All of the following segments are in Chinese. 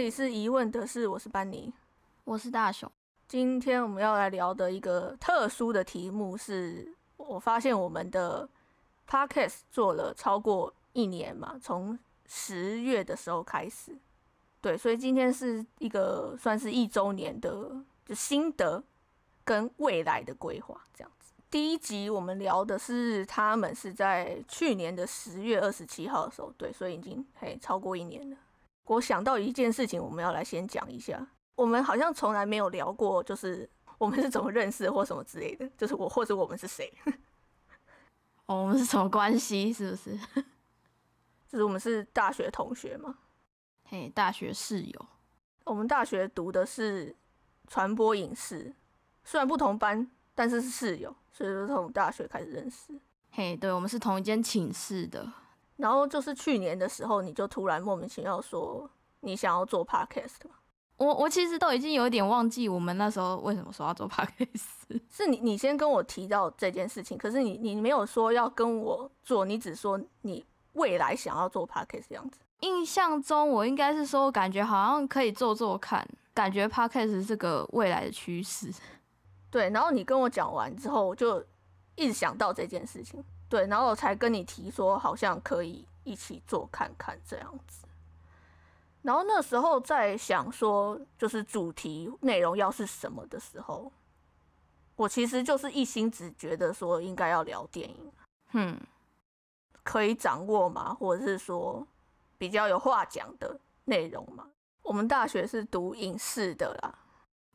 里是疑问的是，我是班尼，我是大雄。今天我们要来聊的一个特殊的题目是，我发现我们的 podcast 做了超过一年嘛，从十月的时候开始，对，所以今天是一个算是一周年的就心得跟未来的规划这样子。第一集我们聊的是他们是在去年的十月二十七号的时候，对，所以已经嘿超过一年了。我想到一件事情，我们要来先讲一下。我们好像从来没有聊过，就是 我们是怎么认识或什么之类的，就是我或者我们是谁。哦，我们是什么关系？是不是？就是我们是大学同学嘛？嘿，大学室友。我们大学读的是传播影视，虽然不同班，但是是室友，所以说从大学开始认识。嘿，对，我们是同一间寝室的。然后就是去年的时候，你就突然莫名其妙说你想要做 podcast 嘛？我我其实都已经有一点忘记我们那时候为什么说要做 podcast，是你你先跟我提到这件事情，可是你你没有说要跟我做，你只说你未来想要做 podcast 这样子。印象中我应该是说，感觉好像可以做做看，感觉 podcast 是个未来的趋势。对，然后你跟我讲完之后，我就一直想到这件事情，对，然后我才跟你提说，好像可以一起做看看这样子。然后那时候在想说，就是主题内容要是什么的时候，我其实就是一心只觉得说应该要聊电影，嗯，可以掌握嘛，或者是说比较有话讲的内容嘛。我们大学是读影视的啦，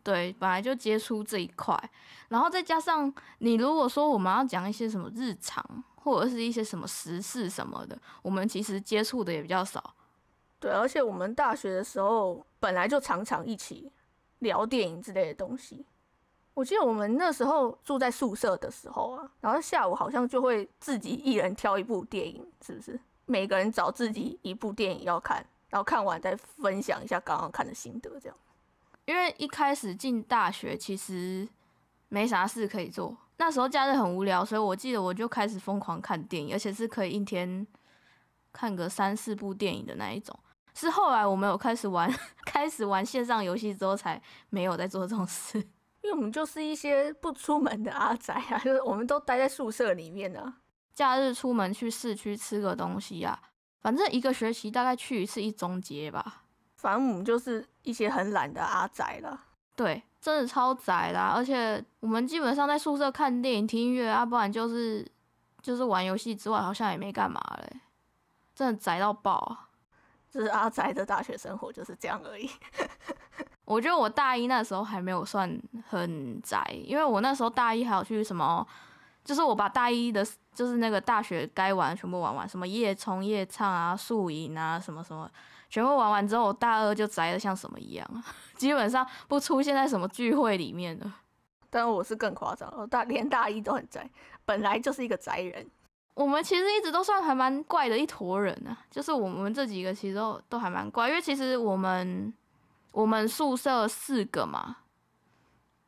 对，本来就接触这一块，然后再加上你如果说我们要讲一些什么日常或者是一些什么时事什么的，我们其实接触的也比较少。对，而且我们大学的时候本来就常常一起聊电影之类的东西。我记得我们那时候住在宿舍的时候啊，然后下午好像就会自己一人挑一部电影，是不是？每个人找自己一部电影要看，然后看完再分享一下刚刚看的心得，这样。因为一开始进大学其实没啥事可以做，那时候假日很无聊，所以我记得我就开始疯狂看电影，而且是可以一天看个三四部电影的那一种。是后来我们有开始玩，开始玩线上游戏之后，才没有在做这种事。因为我们就是一些不出门的阿宅啊，就是我们都待在宿舍里面呢。假日出门去市区吃个东西啊，反正一个学期大概去一次一中街吧。反正我们就是一些很懒的阿宅了。对，真的超宅啦！而且我们基本上在宿舍看电影、听音乐啊，不然就是就是玩游戏之外，好像也没干嘛嘞。真的宅到爆啊！就是阿宅的大学生活就是这样而已。我觉得我大一那时候还没有算很宅，因为我那时候大一还有去什么，就是我把大一的，就是那个大学该玩全部玩完，什么夜冲夜唱啊、宿营啊，什么什么，全部玩完之后，我大二就宅的像什么一样，基本上不出现在什么聚会里面了。但我是更夸张，我大连大一都很宅，本来就是一个宅人。我们其实一直都算还蛮怪的一坨人呢，就是我们这几个其实都都还蛮怪，因为其实我们我们宿舍四个嘛，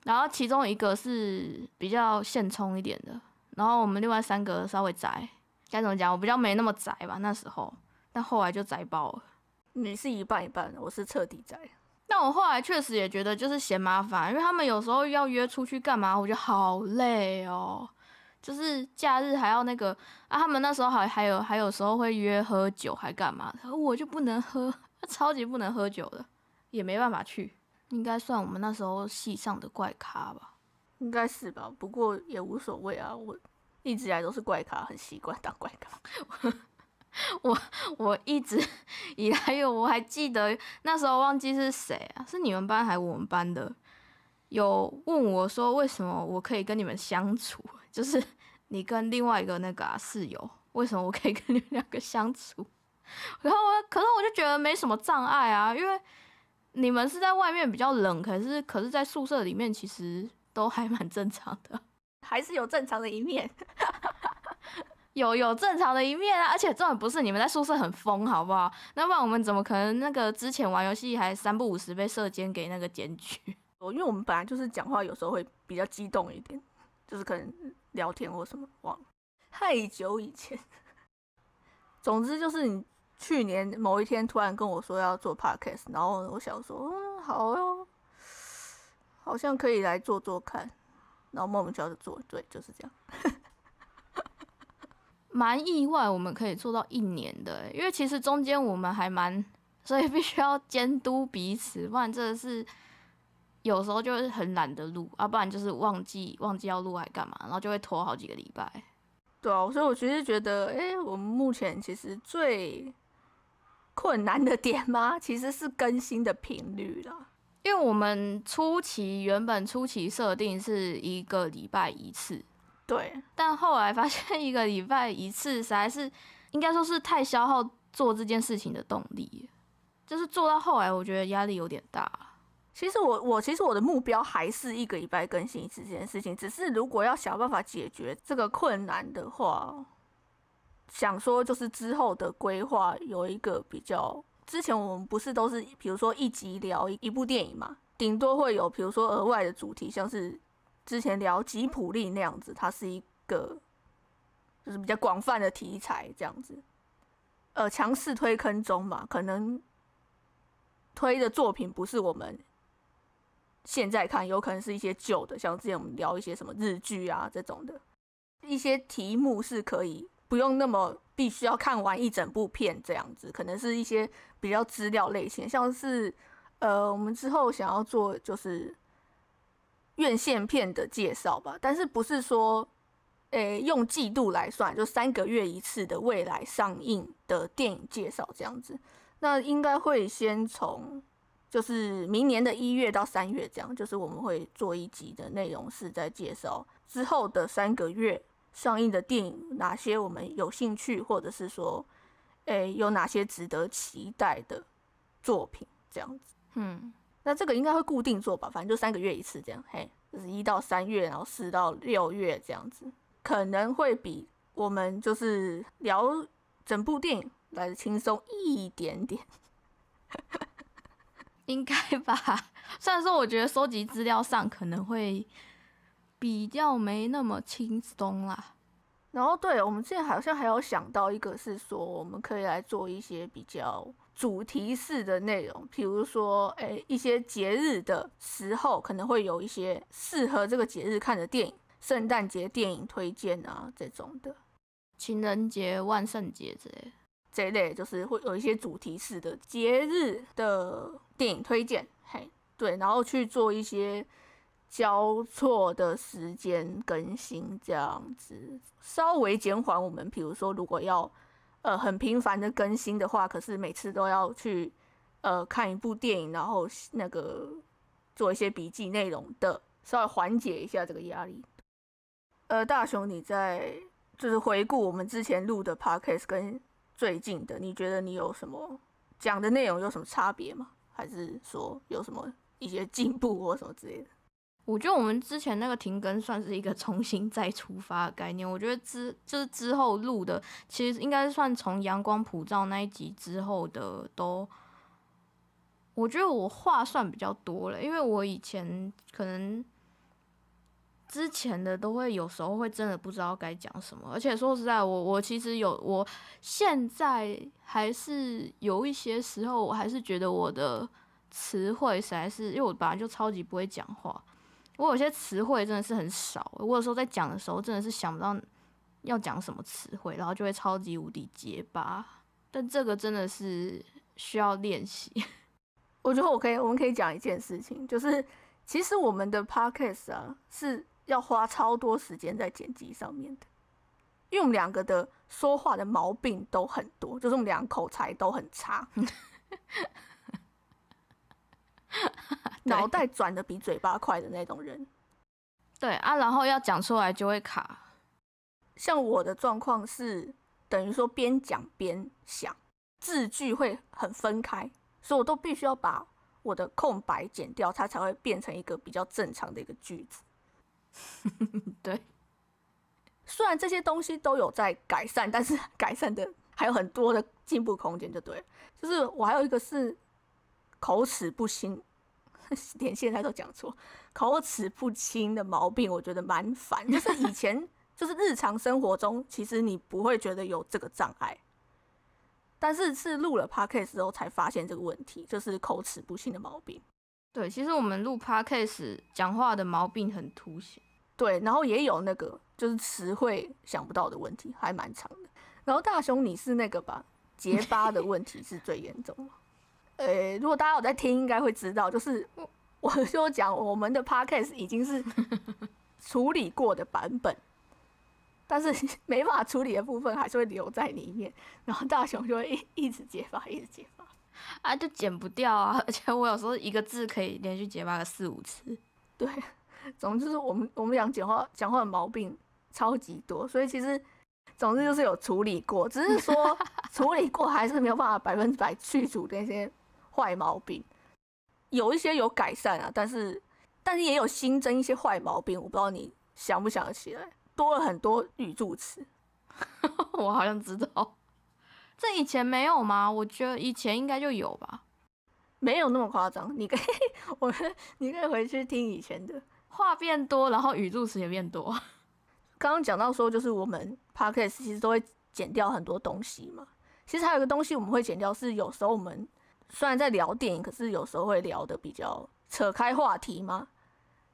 然后其中一个是比较现充一点的，然后我们另外三个稍微宅，该怎么讲？我比较没那么宅吧那时候，但后来就宅爆了。你是一半一半的，我是彻底宅。但我后来确实也觉得就是嫌麻烦，因为他们有时候要约出去干嘛，我觉得好累哦。就是假日还要那个啊，他们那时候还还有还有时候会约喝酒还干嘛？我就不能喝，超级不能喝酒的，也没办法去。应该算我们那时候系上的怪咖吧？应该是吧，不过也无所谓啊。我一直以来都是怪咖，很习惯当怪咖。我我一直 以来有，我还记得那时候忘记是谁啊？是你们班还是我们班的？有问我说为什么我可以跟你们相处？就是。你跟另外一个那个啊室友，为什么我可以跟你们两个相处？然后我，可是我就觉得没什么障碍啊，因为你们是在外面比较冷，可是可是在宿舍里面其实都还蛮正常的，还是有正常的一面，有有正常的一面啊！而且重点不是你们在宿舍很疯，好不好？那不然我们怎么可能那个之前玩游戏还三不五时被射监给那个检举？哦，因为我们本来就是讲话有时候会比较激动一点，就是可能。聊天或什么忘了太久以前，总之就是你去年某一天突然跟我说要做 podcast，然后我想说，嗯，好哟，好像可以来做做看，然后莫名其妙就做，对，就是这样。蛮意外，我们可以做到一年的，因为其实中间我们还蛮，所以必须要监督彼此，不然真的是有时候就是很懒得录，啊，不然就是忘记忘记要录还干嘛，然后就会拖好几个礼拜。对啊，所以我其实觉得，哎，我们目前其实最困难的点吗？其实是更新的频率啦，因为我们初期原本初期设定是一个礼拜一次。对，但后来发现一个礼拜一次实在是，应该说是太消耗做这件事情的动力，就是做到后来我觉得压力有点大。其实我我其实我的目标还是一个礼拜更新一次这件事情，只是如果要想办法解决这个困难的话，想说就是之后的规划有一个比较，之前我们不是都是比如说一集聊一部电影嘛，顶多会有比如说额外的主题，像是。之前聊吉普力那样子，它是一个就是比较广泛的题材这样子，呃，强势推坑中嘛，可能推的作品不是我们现在看，有可能是一些旧的，像之前我们聊一些什么日剧啊这种的，一些题目是可以不用那么必须要看完一整部片这样子，可能是一些比较资料类型，像是呃，我们之后想要做就是。院线片的介绍吧，但是不是说，诶，用季度来算，就三个月一次的未来上映的电影介绍这样子。那应该会先从，就是明年的一月到三月这样，就是我们会做一集的内容是在介绍之后的三个月上映的电影，哪些我们有兴趣，或者是说，诶，有哪些值得期待的作品这样子。嗯。那这个应该会固定做吧，反正就三个月一次这样，嘿，就是一到三月，然后四到六月这样子，可能会比我们就是聊整部电影来的轻松一点点，应该吧？虽然说我觉得收集资料上可能会比较没那么轻松啦。然后，对我们之前好像还有想到一个是说，我们可以来做一些比较。主题式的内容，比如说，诶，一些节日的时候，可能会有一些适合这个节日看的电影，圣诞节电影推荐啊，这种的，情人节、万圣节之类，这一类就是会有一些主题式的节日的电影推荐，嘿，对，然后去做一些交错的时间更新，这样子稍微减缓我们，比如说如果要。呃，很频繁的更新的话，可是每次都要去呃看一部电影，然后那个做一些笔记内容的，稍微缓解一下这个压力。呃，大雄，你在就是回顾我们之前录的 podcast 跟最近的，你觉得你有什么讲的内容有什么差别吗？还是说有什么一些进步或什么之类的？我觉得我们之前那个停更算是一个 重新再出发的概念。我觉得之就是之后录的，其实应该算从阳光普照那一集之后的都，我觉得我话算比较多了，因为我以前可能之前的都会有时候会真的不知道该讲什么，而且说实在，我我其实有，我现在还是有一些时候，我还是觉得我的词汇实在是，因为我本来就超级不会讲话。我有些词汇真的是很少，我有时候在讲的时候真的是想不到要讲什么词汇，然后就会超级无敌结巴。但这个真的是需要练习。我觉得我可以，我们可以讲一件事情，就是其实我们的 podcast 啊是要花超多时间在剪辑上面的，因为我们两个的说话的毛病都很多，就是我们两口才都很差。脑袋转的比嘴巴快的那种人，对啊，然后要讲出来就会卡。像我的状况是，等于说边讲边想，字句会很分开，所以我都必须要把我的空白剪掉，它才会变成一个比较正常的一个句子。对，虽然这些东西都有在改善，但是改善的还有很多的进步空间，就对。就是我还有一个是口齿不清。连现在都讲错，口齿不清的毛病，我觉得蛮烦。就是以前，就是日常生活中，其实你不会觉得有这个障碍，但是是录了 podcast 之后才发现这个问题，就是口齿不清的毛病。对，其实我们录 podcast 讲话的毛病很凸显。对，然后也有那个就是词汇想不到的问题，还蛮长的。然后大雄你是那个吧，结巴的问题是最严重的。呃，如果大家有在听，应该会知道，就是我我 就讲我们的 podcast 已经是处理过的版本，但是没法处理的部分还是会留在里面，然后大雄就会一一直结巴，一直结巴。啊，就剪不掉啊！而且我有时候一个字可以连续结巴个四五次。对，总之就是我们我们俩讲话讲话的毛病超级多，所以其实总之就是有处理过，只是说 处理过还是没有办法百分之百去除那些坏毛病，有一些有改善啊，但是但是也有新增一些坏毛病，我不知道你想不想得起来，多了很多语助词，我好像知道。这以前没有吗？我觉得以前应该就有吧，没有那么夸张。你可以，我你可以回去听以前的，话变多，然后语助词也变多。刚刚讲到说，就是我们 podcast 其实都会剪掉很多东西嘛。其实还有一个东西我们会剪掉，是有时候我们虽然在聊电影，可是有时候会聊的比较扯开话题嘛。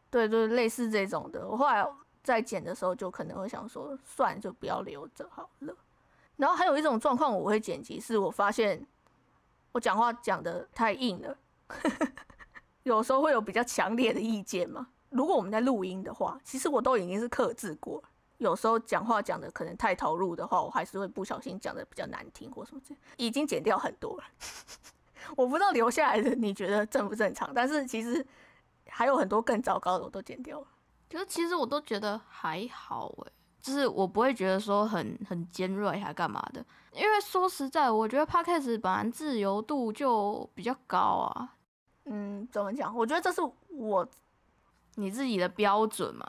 对对，类似这种的。我后来在剪的时候，就可能会想说，算，就不要留着好了。然后还有一种状况，我会剪辑，是我发现我讲话讲的太硬了，有时候会有比较强烈的意见嘛。如果我们在录音的话，其实我都已经是克制过。有时候讲话讲的可能太投入的话，我还是会不小心讲的比较难听或什么这样，已经剪掉很多了。我不知道留下来的你觉得正不正常，但是其实还有很多更糟糕的我都剪掉了。就是其实我都觉得还好哎。就是我不会觉得说很很尖锐还干嘛的，因为说实在，我觉得 podcast 本来自由度就比较高啊。嗯，怎么讲？我觉得这是我你自己的标准嘛。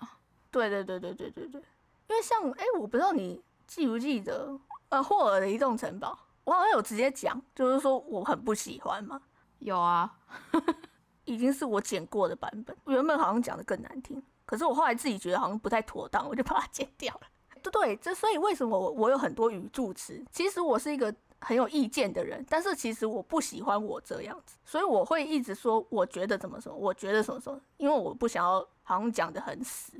对对对对对对对。因为像哎，我不知道你记不记得呃霍尔的移动城堡，我好像有直接讲，就是说我很不喜欢嘛。有啊，已经是我剪过的版本，原本好像讲的更难听。可是我后来自己觉得好像不太妥当，我就把它剪掉了。对对，这所以为什么我我有很多语助词？其实我是一个很有意见的人，但是其实我不喜欢我这样子，所以我会一直说我觉得怎么说，我觉得什么什么，因为我不想要好像讲的很死，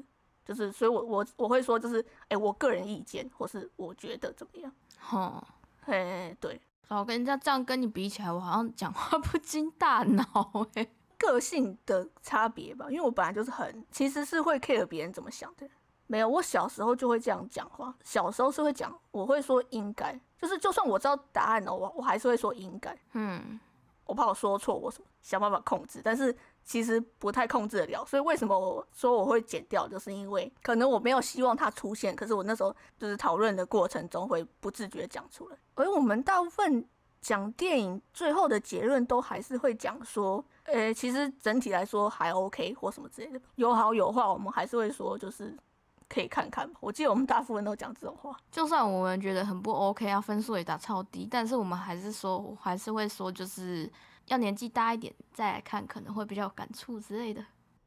就是所以我我我会说就是哎，我个人意见，或是我觉得怎么样？哈，嘿，对，我跟人家这样跟你比起来，我好像讲话不经大脑哎。个性的差别吧，因为我本来就是很，其实是会 care 别人怎么想的。没有，我小时候就会这样讲话。小时候是会讲，我会说应该，就是就算我知道答案了，我我还是会说应该。嗯，我怕我说错，我什么想办法控制，但是其实不太控制得了。所以为什么我说我会剪掉，就是因为可能我没有希望它出现，可是我那时候就是讨论的过程中会不自觉讲出来。而我们大部分讲电影最后的结论都还是会讲说。呃，其实整体来说还 OK 或什么之类的，有好有坏，我们还是会说，就是可以看看。我记得我们大部分都讲这种话，就算我们觉得很不 OK，啊，分数也打超低，但是我们还是说，还是会说，就是要年纪大一点再来看，可能会比较有感触之类的。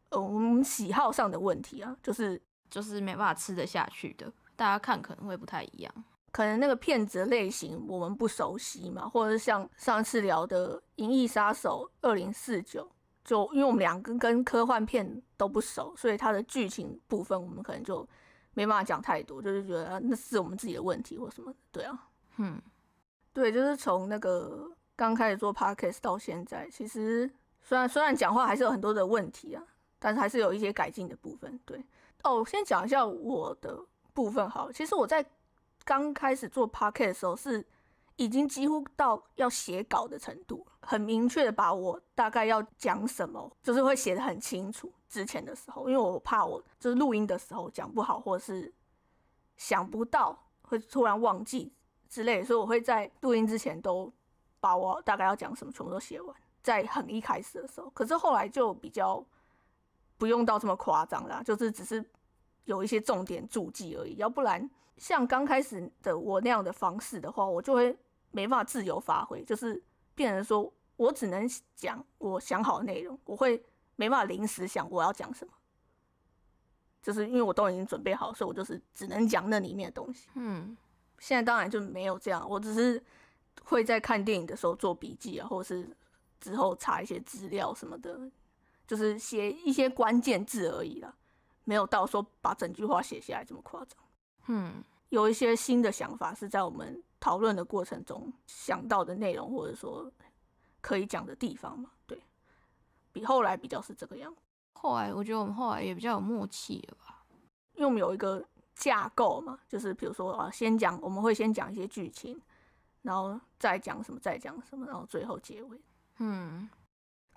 呃，我们喜好上的问题啊，就是就是没办法吃得下去的，大家看可能会不太一样。可能那个片子类型我们不熟悉嘛，或者是像上次聊的《银翼杀手二零四九》，就因为我们两个跟科幻片都不熟，所以它的剧情部分我们可能就没办法讲太多，就是觉得那是我们自己的问题或什么。对啊，嗯，对，就是从那个刚开始做 podcast 到现在，其实虽然虽然讲话还是有很多的问题啊，但是还是有一些改进的部分。对，哦，先讲一下我的部分好，其实我在。刚开始做 podcast 的时候，是已经几乎到要写稿的程度，很明确的把我大概要讲什么，就是会写的很清楚。之前的时候，因为我怕我就是录音的时候讲不好，或者是想不到，会突然忘记之类，所以我会在录音之前都把我大概要讲什么全部都写完，在很一开始的时候。可是后来就比较不用到这么夸张啦，就是只是有一些重点注记而已，要不然。像刚开始的我那样的方式的话，我就会没办法自由发挥，就是变成说我只能讲我想好的内容，我会没办法临时想我要讲什么，就是因为我都已经准备好，所以我就是只能讲那里面的东西。嗯，现在当然就没有这样，我只是会在看电影的时候做笔记啊，或者是之后查一些资料什么的，就是写一些关键字而已啦，没有到说把整句话写下来这么夸张。嗯，有一些新的想法是在我们讨论的过程中想到的内容，或者说可以讲的地方嘛，对，比后来比较是这个样子。后来我觉得我们后来也比较有默契了吧，因为我们有一个架构嘛，就是比如说啊，先讲我们会先讲一些剧情，然后再讲什么，再讲什么，然后最后结尾。嗯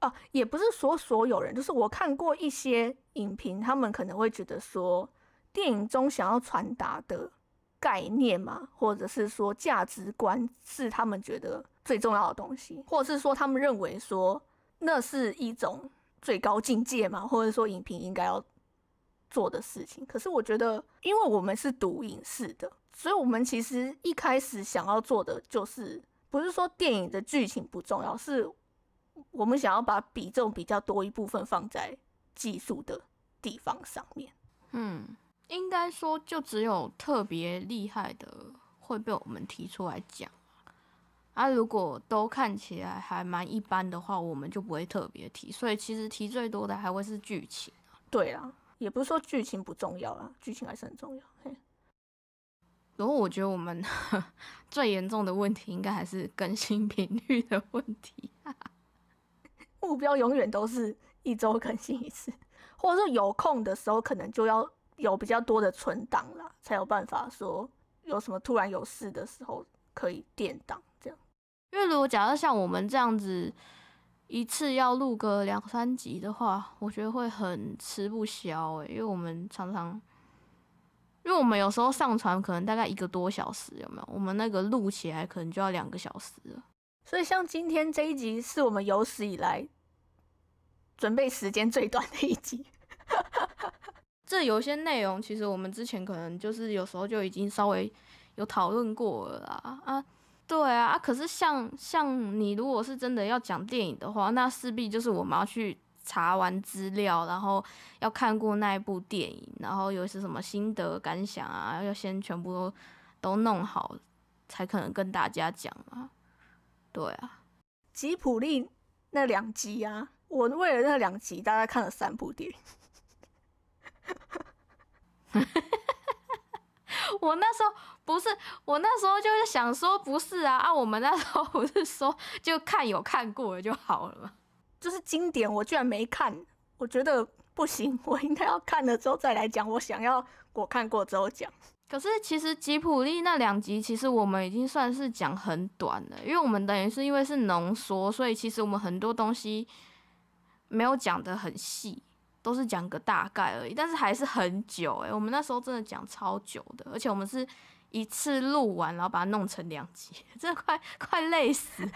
啊，也不是说所有人，就是我看过一些影评，他们可能会觉得说，电影中想要传达的概念嘛，或者是说价值观是他们觉得最重要的东西，或者是说他们认为说那是一种最高境界嘛，或者说影评应该要做的事情。可是我觉得，因为我们是读影视的，所以我们其实一开始想要做的就是，不是说电影的剧情不重要，是我们想要把比重比较多一部分放在技术的地方上面。嗯，应该说就只有特别厉害的会被我们提出来讲。啊，如果都看起来还蛮一般的话，我们就不会特别提。所以其实提最多的还会是剧情。对啦，也不是说剧情不重要啦，剧情还是很重要。嘿然后我觉得我们 最严重的问题应该还是更新频率的问题。目标永远都是一周更新一次，或者说有空的时候可能就要有比较多的存档啦，才有办法说有什么突然有事的时候可以垫档这样。因为如果假设像我们这样子一次要录个两三集的话，我觉得会很吃不消诶、因为我们常常，因为我们有时候上传可能大概一个多小时，有没有？我们那个录起来可能就要两个小时了。所以像今天这一集是我们有史以来准备时间最短的一集。这有些内容，其实我们之前可能就是有时候就已经稍微有讨论过了啦。啊，对啊，啊，可是像像你如果是真的要讲电影的话，那势必就是我们要去查完资料，然后要看过那一部电影，然后有些什么心得感想啊，要先全部都都弄好，才可能跟大家讲啊。对啊，吉普力那两集啊，我为了那两集大概看了三部电影。我那时候不是，我那时候就是想说，不是啊啊，我们那时候不是说就看有看过了就好了吗？就是经典，我居然没看，我觉得不行，我应该要看了之后再来讲。我想要我看过之后讲。可是其实吉普力那两集，其实我们已经算是讲很短了，因为我们等于是因为是浓缩，所以其实我们很多东西没有讲的很细，都是讲个大概而已。但是还是很久诶、我们那时候真的讲超久的，而且我们是一次录完，然后把它弄成两集，真的快快累死了。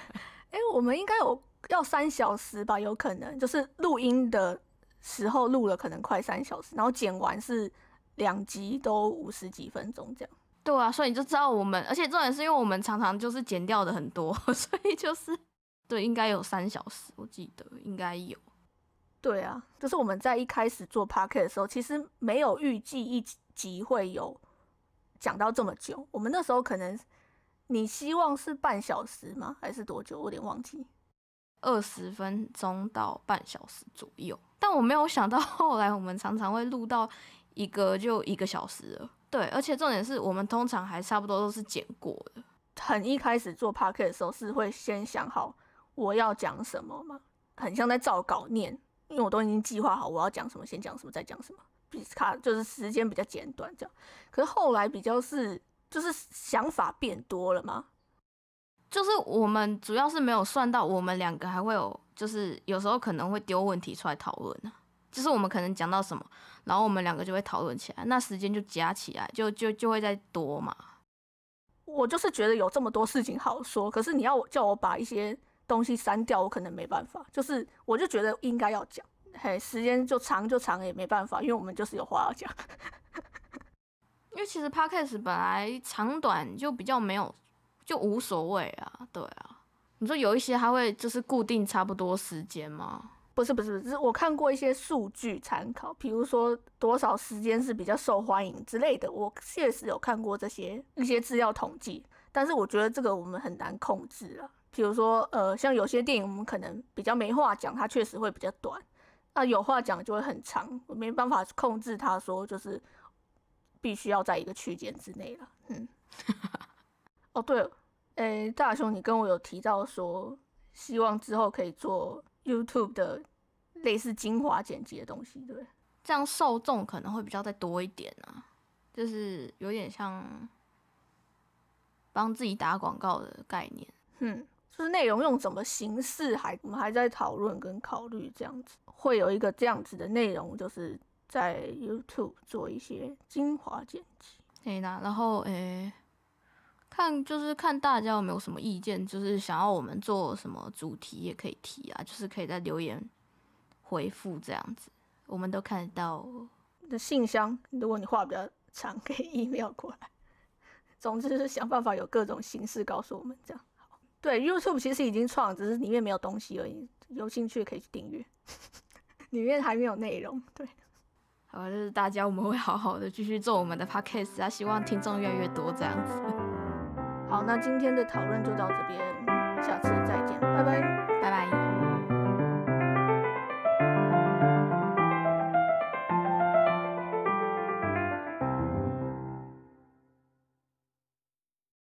哎、我们应该有要三小时吧？有可能就是录音的时候录了，可能快三小时，然后剪完是两集都五十几分钟这样。对啊，所以你就知道我们，而且重点是因为我们常常就是剪掉的很多，所以就是对，应该有三小时，我记得应该有。对啊，就是我们在一开始做 p o c a s t 的时候，其实没有预计一集会有讲到这么久。我们那时候可能你希望是半小时吗？还是多久？我有点忘记。二十分钟到半小时左右，但我没有想到 后来我们常常会录到一个就一个小时了。对，而且重点是我们通常还差不多都是剪过的。很一开始做 p o c a s t 的时候，是会先想好我要讲什么嘛，很像在照稿念，因为我都已经计划好我要讲什么，先讲什么，再讲什么，比卡就是时间比较简短这样。可是后来比较是就是想法变多了嘛，就是我们主要是没有算到我们两个还会有，就是有时候可能会丢问题出来讨论啊。就是我们可能讲到什么，然后我们两个就会讨论起来，那时间就加起来，就就就会再多嘛。我就是觉得有这么多事情好说，可是你要我叫我把一些东西删掉，我可能没办法。就是我就觉得应该要讲，嘿，时间就长就长也没办法，因为我们就是有话要讲。因为其实 podcast 本来长短就比较没有，就无所谓啊，对啊。你说有一些他会就是固定差不多时间吗？不是不是，只是我看过一些数据参考，比如说多少时间是比较受欢迎之类的，我确实有看过这些一些资料统计，但是我觉得这个我们很难控制啊。比如说，呃，像有些电影我们可能比较没话讲，它确实会比较短；那有话讲就会很长，我没办法控制它，说就是必须要在一个区间之内了。嗯，哦对，诶，大雄，你跟我有提到说，希望之后可以做 YouTube 的类似精华剪辑的东西，对？这样受众可能会比较再多一点啊，就是有点像帮自己打广告的概念。嗯，就是内容用什么形式，还我们还在讨论跟考虑，这样子会有一个这样子的内容，就是在 YouTube 做一些精华剪辑。对啦，然后诶，看就是看大家有没有什么意见，就是想要我们做什么主题也可以提啊，就是可以在留言回复这样子。我们都看得到的信箱，如果你话比较长，可以 email 过来。总之是想办法有各种形式告诉我们这样。对，YouTube 其实已经创，只是里面没有东西而已。有兴趣可以去订阅，里面还没有内容。对，好，就是大家我们会好好的继续做我们的 podcast 啊，希望听众越来越多这样子。好，那今天的讨论就到这边，下次，